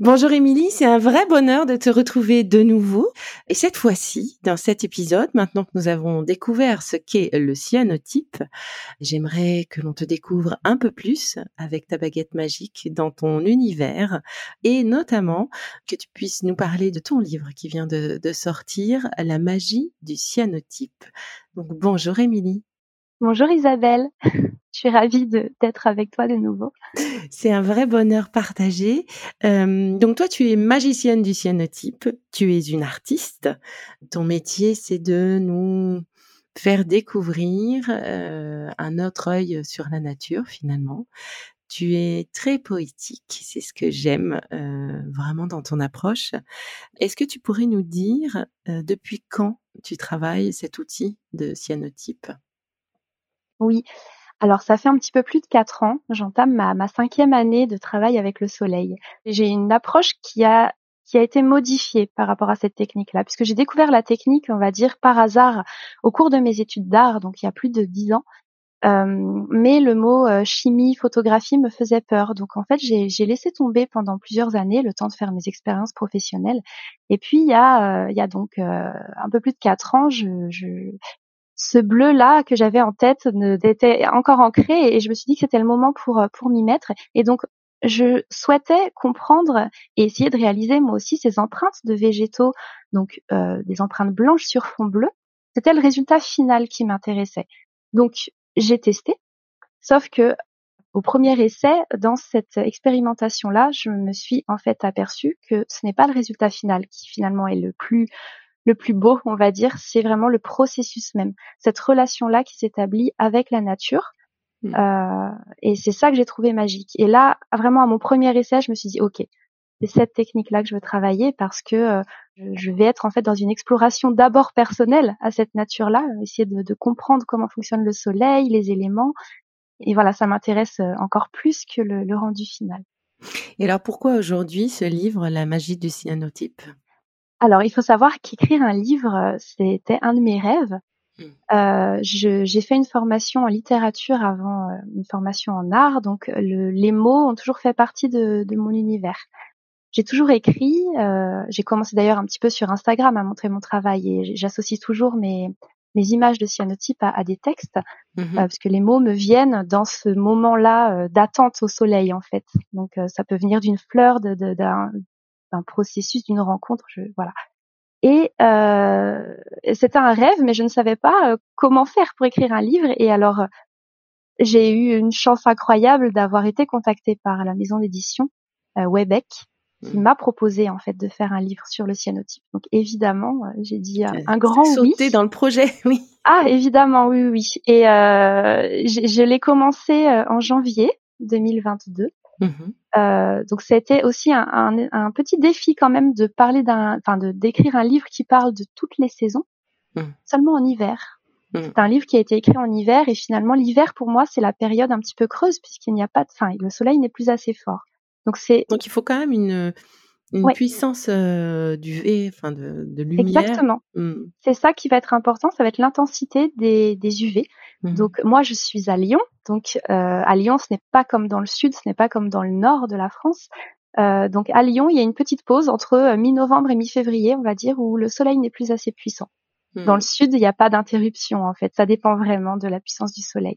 Bonjour Émilie, c'est un vrai bonheur de te retrouver de nouveau. Et cette fois-ci, dans cet épisode, maintenant que nous avons découvert ce qu'est le cyanotype, j'aimerais que l'on te découvre un peu plus avec ta baguette magique dans ton univers et notamment que tu puisses nous parler de ton livre qui vient de, sortir, La magie du cyanotype. Donc bonjour Émilie. Bonjour Isabelle. Je suis ravie d'être avec toi de nouveau. C'est un vrai bonheur partagé. Euh, donc toi, tu es magicienne du cyanotype, tu es une artiste. Ton métier, c'est de nous faire découvrir euh, un autre œil sur la nature finalement. Tu es très poétique, c'est ce que j'aime euh, vraiment dans ton approche. Est-ce que tu pourrais nous dire depuis quand tu travailles cet outil de cyanotype? Oui, alors ça fait un petit peu plus de quatre ans, j'entame ma, ma cinquième année de travail avec le soleil. J'ai une approche qui a qui a été modifiée par rapport à cette technique-là, puisque j'ai découvert la technique, on va dire, par hasard au cours de mes études d'art, donc il y a plus de dix ans. Euh, mais le mot euh, chimie, photographie me faisait peur. Donc en fait, j'ai laissé tomber pendant plusieurs années le temps de faire mes expériences professionnelles. Et puis il y a, euh, il y a donc un peu plus de quatre ans, je, ce bleu là que j'avais en tête était encore ancré et je me suis dit que c'était le moment pour euh, pour m'y mettre. Et donc je souhaitais comprendre et essayer de réaliser moi aussi ces empreintes de végétaux donc euh, des empreintes blanches sur fond bleu. C'était le résultat final qui m'intéressait. Donc j'ai testé sauf que au premier essai, dans cette expérimentation-là, je me suis en fait aperçue que ce n'est pas le résultat final qui finalement est le plus le plus beau, on va dire, c'est vraiment le processus même, cette relation-là qui s'établit avec la nature. Mmh. Euh, et c'est ça que j'ai trouvé magique. Et là, vraiment à mon premier essai, je me suis dit, ok, c'est cette technique-là que je veux travailler parce que euh, je vais être en fait dans une exploration d'abord personnelle à cette nature-là, essayer de, comprendre comment fonctionne le soleil, les éléments. Et voilà, ça m'intéresse euh, encore plus que le, le rendu final. Et alors pourquoi aujourd'hui ce livre, La magie du cyanotype? Alors, il faut savoir qu'écrire un livre, euh, c'était un de mes rêves. Mmh. Euh, j'ai fait une formation en littérature avant euh, une formation en art, donc le, les mots ont toujours fait partie de, de mon univers. J'ai toujours écrit, euh, j'ai commencé d'ailleurs un petit peu sur Instagram à montrer mon travail et j'associe toujours mes, mes images de cyanotype à, à des textes euh, parce que les mots me viennent dans ce moment-là d'attente au soleil en fait. Donc ça peut venir d'une fleur, d'un de, d'un processus, d'une rencontre. Je, voilà. Et euh, c'était un rêve, mais je ne savais pas euh, comment faire pour écrire un livre. Et alors, j'ai eu une chance incroyable d'avoir été contactée par la maison d'édition euh, Webec, qui mmh. m'a proposé en fait de faire un livre sur le cyanotype. Donc évidemment, euh, j'ai dit un grand oui. Sauté dans le projet, oui. Ah évidemment, oui, oui. Et je l'ai commencé en janvier 2022. Mmh euh, donc c'était aussi un, un, un, petit défi quand même de parler d'un, enfin de d'écrire un livre qui parle de toutes les saisons, mmh. seulement en hiver. Mmh. C'est un livre qui a été écrit en hiver et finalement l'hiver pour moi c'est la période un petit peu creuse puisqu'il n'y a pas de, enfin le soleil n'est plus assez fort. Donc c'est donc il faut quand même une une puissance euh, du V, enfin de, de lumière. Exactement. C'est ça qui va être important, ça va être l'intensité des, des UV. Mmh donc moi je suis à Lyon, donc euh, à Lyon ce n'est pas comme dans le sud, ce n'est pas comme dans le nord de la France. Euh, donc à Lyon il y a une petite pause entre mi-novembre et mi-février on va dire où le soleil n'est plus assez puissant. Dans le sud, il n'y a pas d'interruption en fait. Ça dépend vraiment de la puissance du soleil.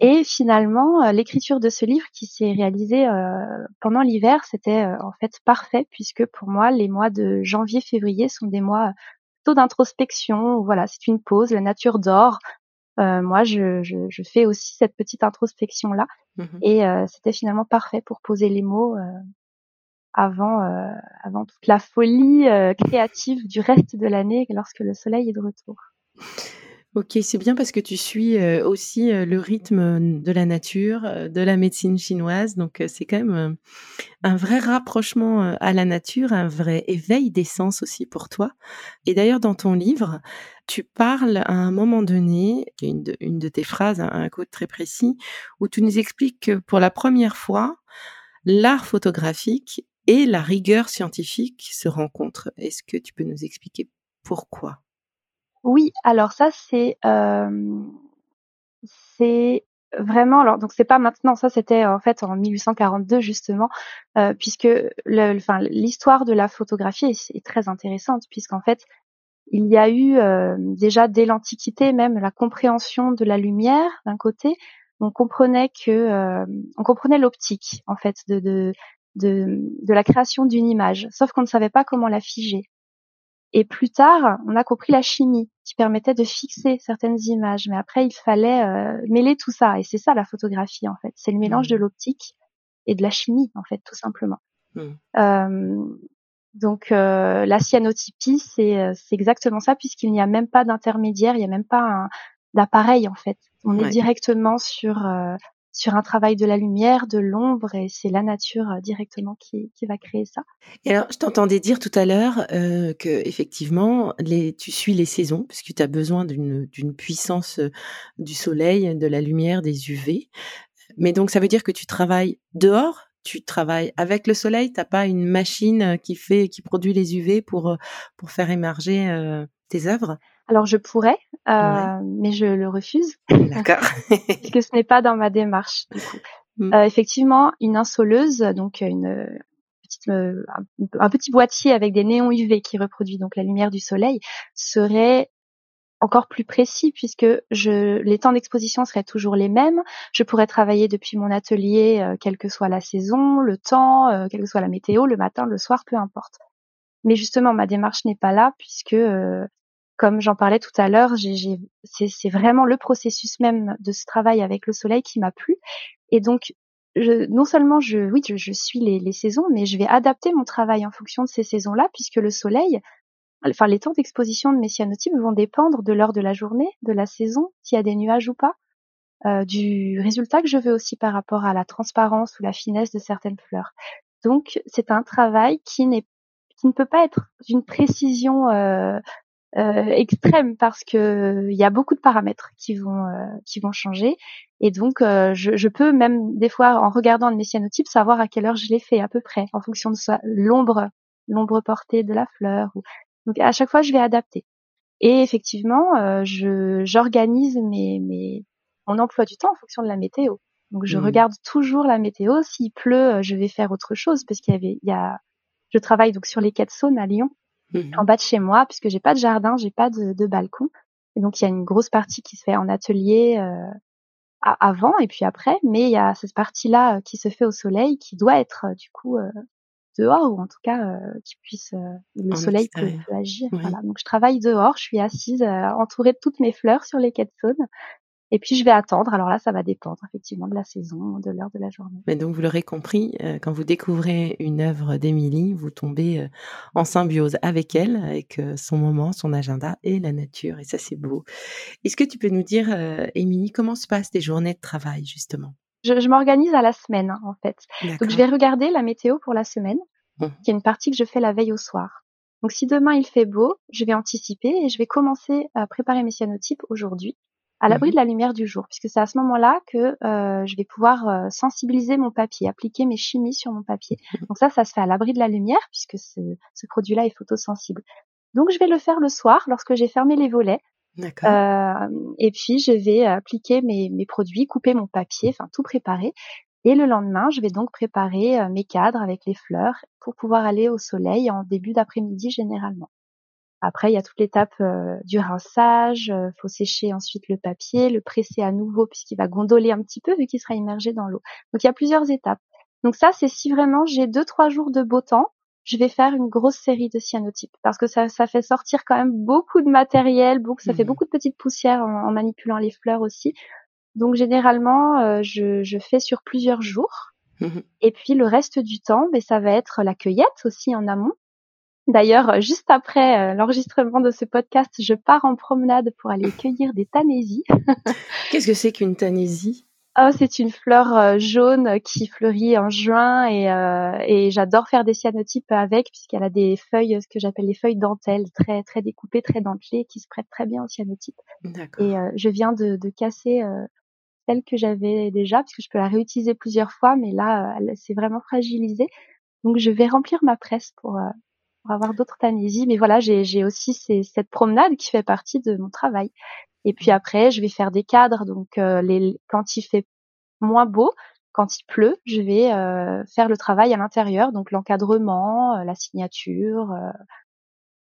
Et finalement, euh, l'écriture de ce livre qui s'est réalisé euh, pendant l'hiver, c'était euh, en fait parfait puisque pour moi, les mois de janvier-février sont des mois plutôt d'introspection. Voilà, c'est une pause, la nature dort. moi, je, je, fais aussi cette petite introspection là, mmh et c'était finalement parfait pour poser les mots avant, euh, avant toute la folie euh, créative du reste de l'année lorsque le soleil est de retour. Ok, c'est bien parce que tu suis euh, aussi le rythme de la nature, de la médecine chinoise. Donc, c'est quand même un vrai rapprochement à la nature, un vrai éveil des sens aussi pour toi. Et d'ailleurs, dans ton livre, tu parles à un moment donné, une de, une de tes phrases, un, un code très précis, où tu nous expliques que pour la première fois, l'art photographique et la rigueur scientifique se rencontrent. Est-ce que tu peux nous expliquer pourquoi? Oui, alors ça c'est euh, vraiment alors donc c'est pas maintenant ça c'était en fait en 1842 justement euh, puisque le, enfin l'histoire de la photographie est, très intéressante puisqu'en fait il y a eu euh, déjà dès l'Antiquité même la compréhension de la lumière d'un côté on comprenait que euh, on comprenait l'optique en fait de, de de, de la création d'une image, sauf qu'on ne savait pas comment la figer. Et plus tard, on a compris la chimie qui permettait de fixer certaines images, mais après il fallait euh, mêler tout ça, et c'est ça la photographie en fait, c'est le mélange mmh. de l'optique et de la chimie en fait, tout simplement. Mmh. Euh, donc euh, la cyanotypie, c'est exactement ça, puisqu'il n'y a même pas d'intermédiaire, il n'y a même pas d'appareil en fait. On est directement sur sur un travail de la lumière, de l'ombre, et c'est la nature euh, directement qui, qui, va créer ça. Et alors, je t'entendais dire tout à l'heure euh, que effectivement, les, tu suis les saisons, puisque tu as besoin d'une puissance euh, du soleil, de la lumière, des UV. Mais donc, ça veut dire que tu travailles dehors tu travailles avec le soleil, t'as pas une machine qui fait, qui produit les UV pour pour faire émerger tes œuvres? Alors je pourrais, euh, mais je le refuse. D'accord. parce que ce n'est pas dans ma démarche. Du coup. Mm. Euh, effectivement, une insoleuse, donc une petite, euh, un, petit boîtier avec des néons UV qui reproduit donc la lumière du soleil, serait encore plus précis puisque je, les temps d'exposition seraient toujours les mêmes. Je pourrais travailler depuis mon atelier, quelle que soit la saison, le temps, quelle que soit la météo, le matin, le soir, peu importe. Mais justement, ma démarche n'est pas là puisque comme j'en parlais tout à l'heure, c'est vraiment le processus même de ce travail avec le soleil qui m'a plu. Et donc, je, non seulement je, oui, je, suis les, les, saisons, mais je vais adapter mon travail en fonction de ces saisons-là, puisque le soleil, enfin les temps d'exposition de mes cyanotypes vont dépendre de l'heure de la journée, de la saison, s'il y a des nuages ou pas, euh, du résultat que je veux aussi par rapport à la transparence ou la finesse de certaines fleurs. Donc c'est un travail qui n'est qui ne peut pas être d'une précision euh, euh, extrême parce que il y a beaucoup de paramètres qui vont euh, qui vont changer. Et donc euh, je, je, peux même des fois en regardant le cyanotypes savoir à quelle heure je l'ai fait à peu près en fonction de l'ombre l'ombre portée de la fleur donc à chaque fois je vais adapter. Et effectivement je j'organise mes, mes mon emploi du temps en fonction de la météo. Donc je mmh. regarde toujours la météo. S'il pleut je vais faire autre chose parce qu'il y avait il y a je travaille donc sur les quais de Saône à Lyon en bas de chez moi, puisque j'ai pas de jardin, j'ai pas de, de, balcon. Et donc il y a une grosse partie qui se fait en atelier euh, avant et puis après, mais il y a cette partie-là euh, qui se fait au soleil, qui doit être euh, du coup euh, dehors ou en tout cas euh, qui puisse le soleil peut, agir. Voilà. Donc je travaille dehors, je suis assise entourée de toutes mes fleurs sur les quais de Saône et puis je vais attendre. Alors là, ça va dépendre effectivement de la saison, de l'heure de la journée. Mais donc vous l'aurez compris, euh, quand vous découvrez une œuvre d'Émilie, vous tombez euh, en symbiose avec elle, avec euh, son moment, son agenda et la nature. Et ça, c'est beau. Est-ce que tu peux nous dire, Émilie, comment se passent tes journées de travail justement? Je, je m'organise à la semaine hein, en fait. Donc je vais regarder la météo pour la semaine, mmh. qui est une partie que je fais la veille au soir. Donc si demain il fait beau, je vais anticiper et je vais commencer à préparer mes cyanotypes aujourd'hui à l'abri mmh de la lumière du jour, puisque c'est à ce moment-là que euh, je vais pouvoir euh, sensibiliser mon papier, appliquer mes chimies sur mon papier. Mmh. Donc ça, ça se fait à l'abri de la lumière, puisque ce, ce produit-là est photosensible. Donc je vais le faire le soir, lorsque j'ai fermé les volets. Euh, et puis je vais appliquer mes, mes, produits, couper mon papier, enfin tout préparer. Et le lendemain, je vais donc préparer euh, mes cadres avec les fleurs pour pouvoir aller au soleil en début d'après-midi généralement. Après, il y a toute l'étape euh, du rinçage. Il faut sécher ensuite le papier, le presser à nouveau puisqu'il va gondoler un petit peu vu qu'il sera immergé dans l'eau. Donc il y a plusieurs étapes. Donc ça, c'est si vraiment j'ai deux trois jours de beau temps, je vais faire une grosse série de cyanotypes parce que ça, ça fait sortir quand même beaucoup de matériel, beaucoup, ça fait mmh beaucoup de petites poussières en, manipulant les fleurs aussi. Donc généralement, euh, je, je, fais sur plusieurs jours. Mmh Et puis le reste du temps, ben, ça va être la cueillette aussi en amont. D'ailleurs, juste après euh, l'enregistrement de ce podcast, je pars en promenade pour aller cueillir des tanésies. Qu'est-ce que c'est qu'une tanésie Oh, c'est une fleur euh, jaune qui fleurit en juin et, euh, et j'adore faire des cyanotypes avec puisqu'elle a des feuilles, ce que j'appelle les feuilles dentelles, très très découpées, très dentelées, qui se prêtent très bien au cyanotype. Et euh, je viens de, de casser euh, celle que j'avais déjà puisque je peux la réutiliser plusieurs fois, mais là, elle s'est vraiment fragilisée. Donc je vais remplir ma presse pour, pour avoir d'autres tanésies. Mais voilà, j'ai aussi ces, cette promenade qui fait partie de mon travail. Et puis après, je vais faire des cadres. Donc, euh, les, quand il fait moins beau, quand il pleut, je vais euh, faire le travail à l'intérieur, donc l'encadrement, euh, la signature,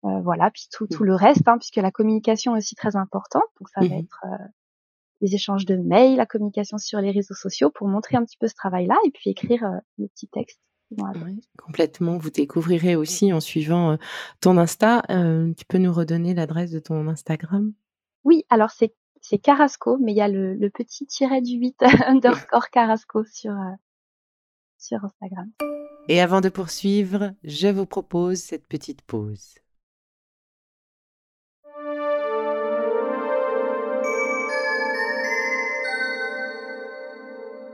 voilà, puis tout, tout le reste, hein, puisque la communication est aussi très importante. Donc, ça va mmh être les échanges de mails, la communication sur les réseaux sociaux pour montrer un petit peu ce travail-là, et puis écrire le petit Oui, complètement. Vous découvrirez aussi en suivant ton Insta. tu peux nous redonner l'adresse de ton Instagram? Oui, alors c'est c'est Carrasco, mais il y a le, le petit tiret du 8 underscore Carrasco sur, euh, sur Instagram. Et avant de poursuivre, je vous propose cette petite pause.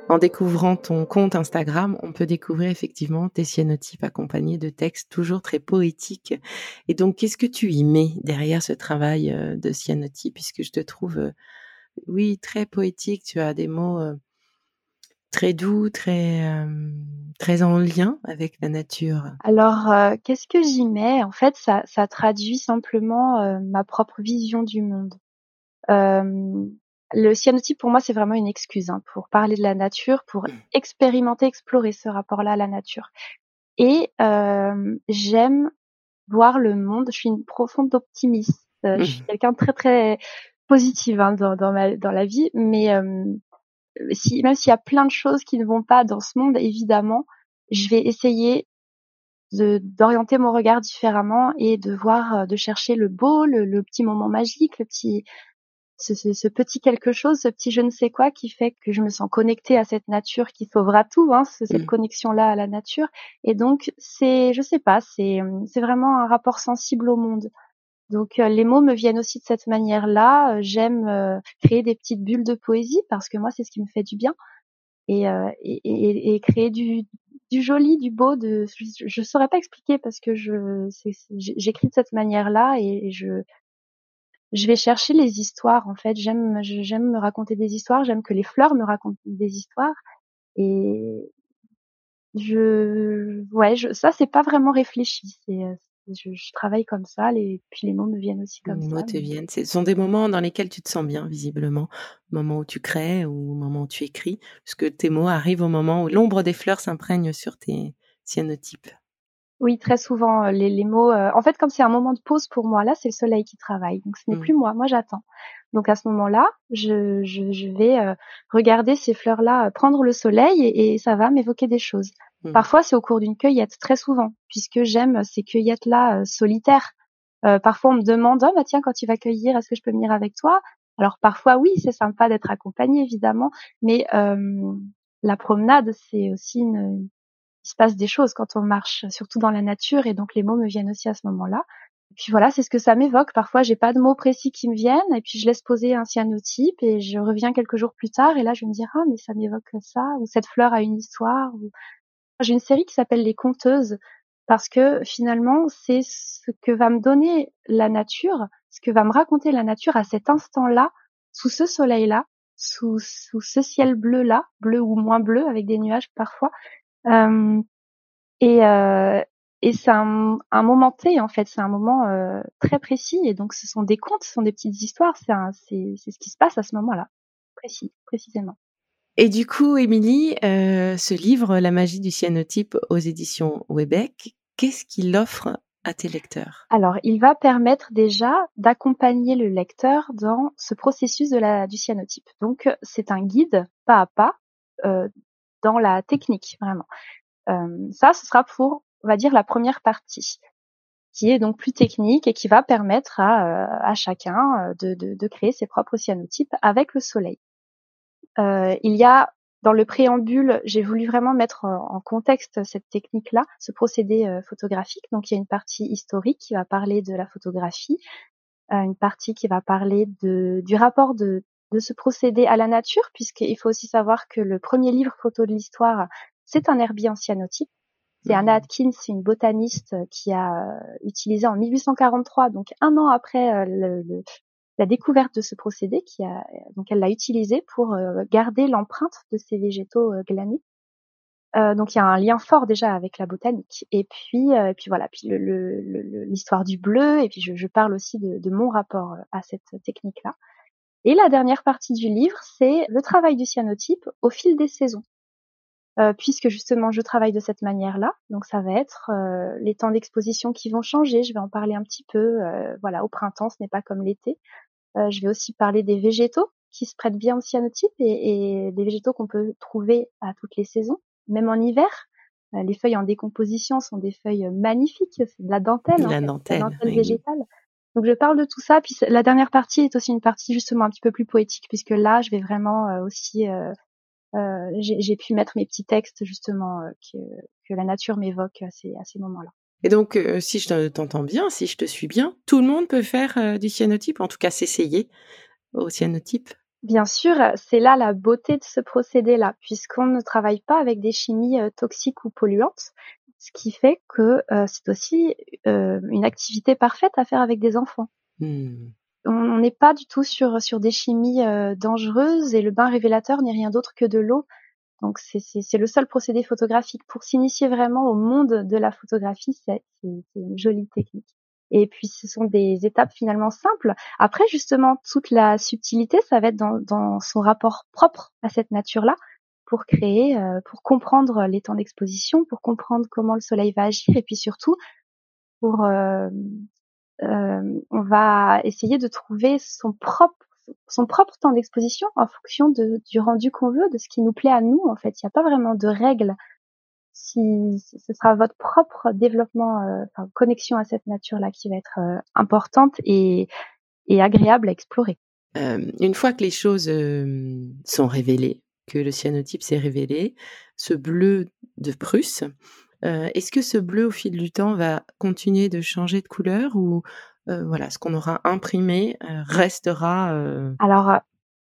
En découvrant ton compte Instagram, on peut découvrir effectivement tes cyanotypes accompagnés de textes toujours très poétiques. Et donc, qu'est-ce que tu y mets derrière ce travail euh, de cyanotype Puisque je te trouve, euh, oui, très poétique. Tu as des mots euh, très doux, très, très en lien avec la nature. Alors, qu'est-ce que j'y mets? En fait, ça, ça traduit simplement ma propre vision du monde le cyanotype pour moi c'est vraiment une excuse hein, pour parler de la nature, pour mmh. expérimenter, explorer ce rapport-là à la nature. Et euh, j'aime voir le monde. Je suis une profonde optimiste. Euh, je suis mmh. quelqu'un de très très positive hein, dans, dans, ma, dans la vie, mais euh, si, même s'il y a plein de choses qui ne vont pas dans ce monde, évidemment, je vais essayer d'orienter mon regard différemment et de voir, de chercher le beau, le, le petit moment magique, le petit ce, ce, petit quelque chose, ce petit je ne sais quoi qui fait que je me sens connectée à cette nature qui sauvera tout, hein, cette mmh. connexion-là à la nature. Et donc c'est, je sais pas, c'est c'est vraiment un rapport sensible au monde. Donc euh, les mots me viennent aussi de cette manière-là. Euh, j'aime euh, créer des petites bulles de poésie parce que moi c'est ce qui me fait du bien et, et, et, et, créer du, du joli, du beau. De, je, ne saurais pas expliquer parce que je j'écris de cette manière-là et je je vais chercher les histoires en fait. J'aime j'aime me raconter des histoires, j'aime que les fleurs me racontent des histoires et je ouais, je, ça c'est pas vraiment réfléchi, c'est je, je, travaille comme ça, les, puis les mots me viennent aussi comme ça. Les mots te viennent. Ce sont des moments dans lesquels tu te sens bien, visiblement. Au moment où tu crées ou au moment où tu écris, puisque tes mots arrivent au moment où l'ombre des fleurs s'imprègne sur tes cyanotypes. Oui, très souvent euh, les, les mots. Euh, en fait, comme c'est un moment de pause pour moi, là, c'est le soleil qui travaille. Donc, ce n'est mmh. plus moi. Moi, j'attends. Donc, à ce moment-là, je, je, je vais euh, regarder ces fleurs-là prendre le soleil et, ça va m'évoquer des choses. Mmh. Parfois, c'est au cours d'une cueillette, très souvent, puisque j'aime ces cueillettes-là solitaires. parfois, on me demande, oh bah tiens, quand tu vas cueillir, est-ce que je peux venir avec toi? Alors, parfois, oui, c'est sympa d'être accompagné, évidemment, mais la promenade, c'est aussi une, il se passe des choses quand on marche, surtout dans la nature, et donc les mots me viennent aussi à ce moment-là. Et puis voilà, c'est ce que ça m'évoque. Parfois, j'ai pas de mots précis qui me viennent, et puis je laisse poser un cyanotype, et je reviens quelques jours plus tard, et là, je me dis ah mais ça m'évoque ça, ou cette fleur a une histoire. J'ai une série qui s'appelle Les Conteuses, parce que finalement, c'est ce que va me donner la nature, ce que va me raconter la nature à cet instant-là, sous ce soleil-là, sous, sous ce ciel bleu-là, bleu ou moins bleu, avec des nuages parfois, et, et c'est un, un, moment T en fait, c'est un moment très précis et donc ce sont des contes, ce sont des petites histoires, c'est c'est ce qui se passe à ce moment-là, précis, précisément. Et du coup, Émilie, euh, ce livre, La magie du cyanotype aux éditions Webec, qu'est-ce qu'il offre à tes lecteurs? Alors, il va permettre déjà d'accompagner le lecteur dans ce processus de la, du cyanotype. Donc, c'est un guide pas à pas euh, dans la technique, vraiment. Euh, ça, ce sera pour, on va dire, la première partie qui est donc plus technique et qui va permettre à, à chacun de, de, créer ses propres cyanotypes avec le soleil. Euh, il y a dans le préambule, j'ai voulu vraiment mettre en contexte cette technique-là, ce procédé euh, photographique. Donc il y a une partie historique qui va parler de la photographie, euh, une partie qui va parler du rapport de, de ce procédé à la nature, puisqu'il faut aussi savoir que le premier livre photo de l'histoire, c'est un herbier en cyanotype. C'est Anna mmh. Atkins, une botaniste qui a euh, utilisé en 1843, donc un an après le, la découverte de ce procédé qui a donc elle l'a utilisé pour euh, garder l'empreinte de ces végétaux euh, glanés. Euh, donc il y a un lien fort déjà avec la botanique. Et puis, et puis voilà, puis l'histoire du bleu. Et puis je, je parle aussi de, de, mon rapport à cette technique-là. Et la dernière partie du livre, c'est le travail du cyanotype au fil des saisons. Euh, puisque justement je travaille de cette manière-là. Donc ça va être euh, les temps d'exposition qui vont changer. Je vais en parler un petit peu. Euh, voilà, au printemps, ce n'est pas comme l'été. je vais aussi parler des végétaux qui se prêtent bien au cyanotype et, et des végétaux qu'on peut trouver à toutes les saisons, même en hiver. les feuilles en décomposition sont des feuilles magnifiques, c'est de la dentelle, la dentelle, la dentelle végétale. Donc je parle de tout ça. Puis la dernière partie est aussi une partie justement un petit peu plus poétique, puisque là je vais vraiment aussi euh, j'ai pu mettre mes petits textes justement euh, que, que la nature m'évoque à ces, à ces moments-là. Et donc, euh, si je t'entends bien, si je te suis bien, tout le monde peut faire du cyanotype, en tout cas s'essayer au cyanotype? Bien sûr, c'est là la beauté de ce procédé-là, puisqu'on ne travaille pas avec des chimies toxiques ou polluantes, ce qui fait que c'est aussi une activité parfaite à faire avec des enfants. Mmh on n'est pas du tout sur sur des chimies euh, dangereuses et le bain révélateur n'est rien d'autre que de l'eau. Donc c'est le seul procédé photographique pour s'initier vraiment au monde de la photographie. C'est une jolie technique. Et puis ce sont des étapes finalement simples. Après justement toute la subtilité, ça va être dans, dans son rapport propre à cette nature-là pour créer, euh, pour comprendre les temps d'exposition, pour comprendre comment le soleil va agir et puis surtout pour euh, euh, on va essayer de trouver son propre son propre temps d'exposition en fonction de, du rendu qu'on veut, de ce qui nous plaît à nous. En fait, il n'y a pas vraiment de règles. Si ce sera votre propre développement, euh, enfin, connexion à cette nature-là qui va être euh, importante et, et, agréable à explorer. une fois que les choses sont révélées, que le cyanotype s'est révélé, ce bleu de Prusse, euh, est-ce que ce bleu, au fil du temps, va continuer de changer de couleur ou euh, voilà, ce qu'on aura imprimé euh, restera Alors,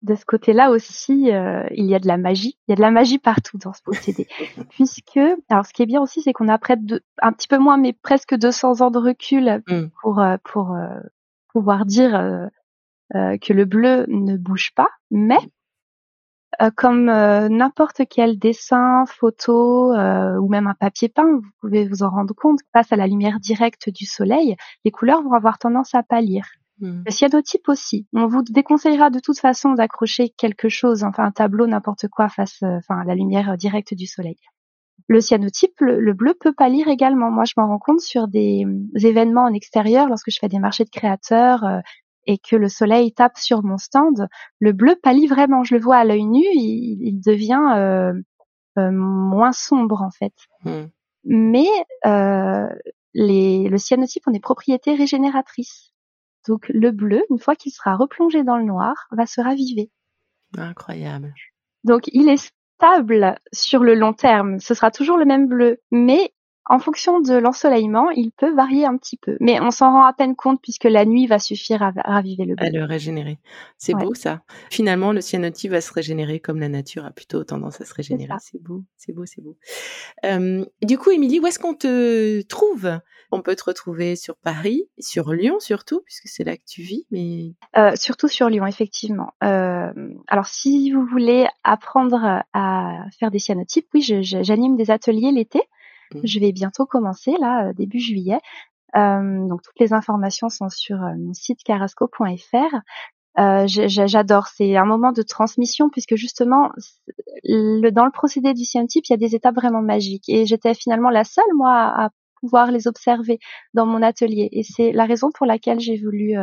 de ce côté-là aussi, il y a de la magie. Il y a de la magie partout dans ce procédé, puisque alors ce qui est bien aussi, c'est qu'on a près de un petit peu moins, mais presque 200 ans de recul mmh. pour pour pouvoir dire que le bleu ne bouge pas, mais euh, comme euh, n'importe quel dessin, photo euh, ou même un papier peint, vous pouvez vous en rendre compte, face à la lumière directe du soleil, les couleurs vont avoir tendance à pâlir. Hmm. Le cyanotype aussi. On vous déconseillera de toute façon d'accrocher quelque chose, enfin un tableau, n'importe quoi, face enfin, à la lumière directe du soleil. Le cyanotype, le, bleu peut pâlir également. Moi, je m'en rends compte sur des, des, événements en extérieur, lorsque je fais des marchés de créateurs, et que le soleil tape sur mon stand, le bleu pâlit vraiment. Je le vois à l'œil nu, il, devient euh, euh, moins sombre en fait. Hmm. Mais euh, les, le cyanotype ont des propriétés régénératrices. Donc le bleu, une fois qu'il sera replongé dans le noir, va se raviver. Incroyable. Donc il est stable sur le long terme. Ce sera toujours le même bleu, mais en fonction de l'ensoleillement, il peut varier un petit peu, mais on s'en rend à peine compte puisque la nuit va suffire à raviver le bleu. À le régénérer. C'est beau ça. Finalement, le cyanotype va se régénérer comme la nature a plutôt tendance à se régénérer. C'est beau, c'est beau, c'est beau. Euh, du coup, Émilie, où est-ce qu'on te trouve? On peut te retrouver sur Paris, sur Lyon surtout, puisque c'est là que tu vis, mais euh, surtout sur Lyon, effectivement. Euh, alors, si vous voulez apprendre à faire des cyanotypes, oui, j'anime des ateliers l'été. Mmh. Je vais bientôt commencer là, euh, début juillet. Euh, donc toutes les informations sont sur euh, mon site carasco.fr. J'adore, c'est un moment de transmission puisque justement, dans le procédé du scientifique, il y a des étapes vraiment magiques. Et j'étais finalement la seule moi à pouvoir les observer dans mon atelier. Et c'est la raison pour laquelle j'ai voulu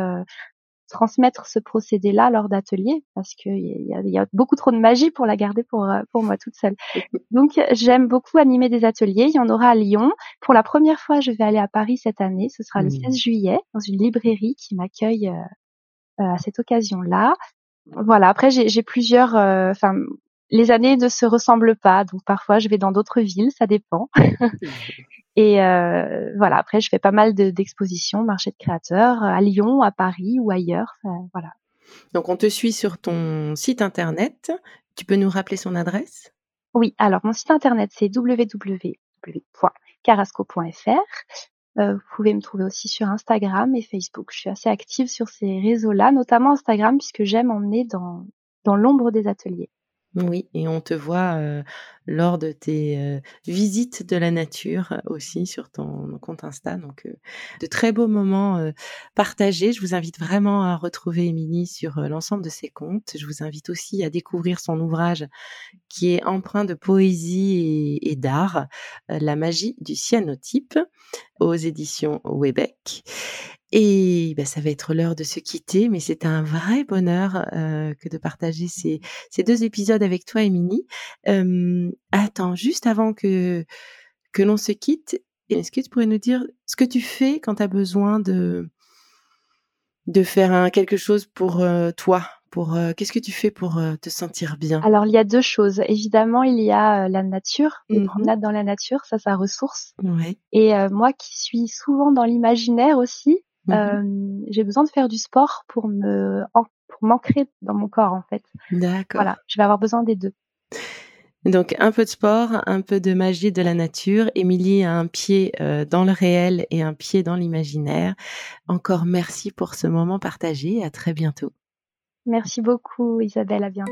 transmettre ce procédé-là lors d'ateliers, parce qu'il y a, y a beaucoup trop de magie pour la garder pour, euh, pour moi toute seule. Donc j'aime beaucoup animer des ateliers. Il y en aura à Lyon. Pour la première fois, je vais aller à Paris cette année. Ce sera le 16 mmh. juillet dans une librairie qui m'accueille euh, à cette occasion-là. Voilà. Après, j'ai plusieurs. Enfin, les années ne se ressemblent pas, donc parfois je vais dans d'autres villes, ça dépend. Et euh, voilà, après je fais pas mal d'expositions, marché de créateurs à Lyon, à Paris ou ailleurs. voilà. Donc on te suit sur ton site internet. Tu peux nous rappeler son adresse? Oui, alors mon site internet c'est www.carasco.fr. Euh, vous pouvez me trouver aussi sur Instagram et Facebook. Je suis assez active sur ces réseaux-là, notamment Instagram puisque j'aime emmener dans, dans l'ombre des ateliers. Oui, et on te voit lors de tes visites de la nature aussi sur ton compte Insta. Donc, de très beaux moments partagés. Je vous invite vraiment à retrouver Émilie sur l'ensemble de ses comptes. Je vous invite aussi à découvrir son ouvrage qui est empreint de poésie et, et d'art, La magie du cyanotype aux éditions Webec. Et ben, ça va être l'heure de se quitter, mais c'est un vrai bonheur euh, que de partager ces, ces, deux épisodes avec toi, Émilie. Euh, attends, juste avant que, que l'on se quitte, est-ce que tu pourrais nous dire ce que tu fais quand tu as besoin de, de faire un, quelque chose pour euh, toi pour qu'est-ce que tu fais pour te sentir bien? Alors il y a deux choses. Évidemment, il y a la nature, les mmh promenades dans la nature, ça, ça ressource. Ouais. Et moi qui suis souvent dans l'imaginaire aussi, Mmh euh, j'ai besoin de faire du sport pour me pour m'ancrer dans mon corps en fait. D'accord. Voilà, je vais avoir besoin des deux. Donc un peu de sport, un peu de magie de la nature. Émilie a un pied euh, dans le réel et un pied dans l'imaginaire. Encore merci pour ce moment partagé. À très bientôt. Merci beaucoup Isabelle, à bientôt.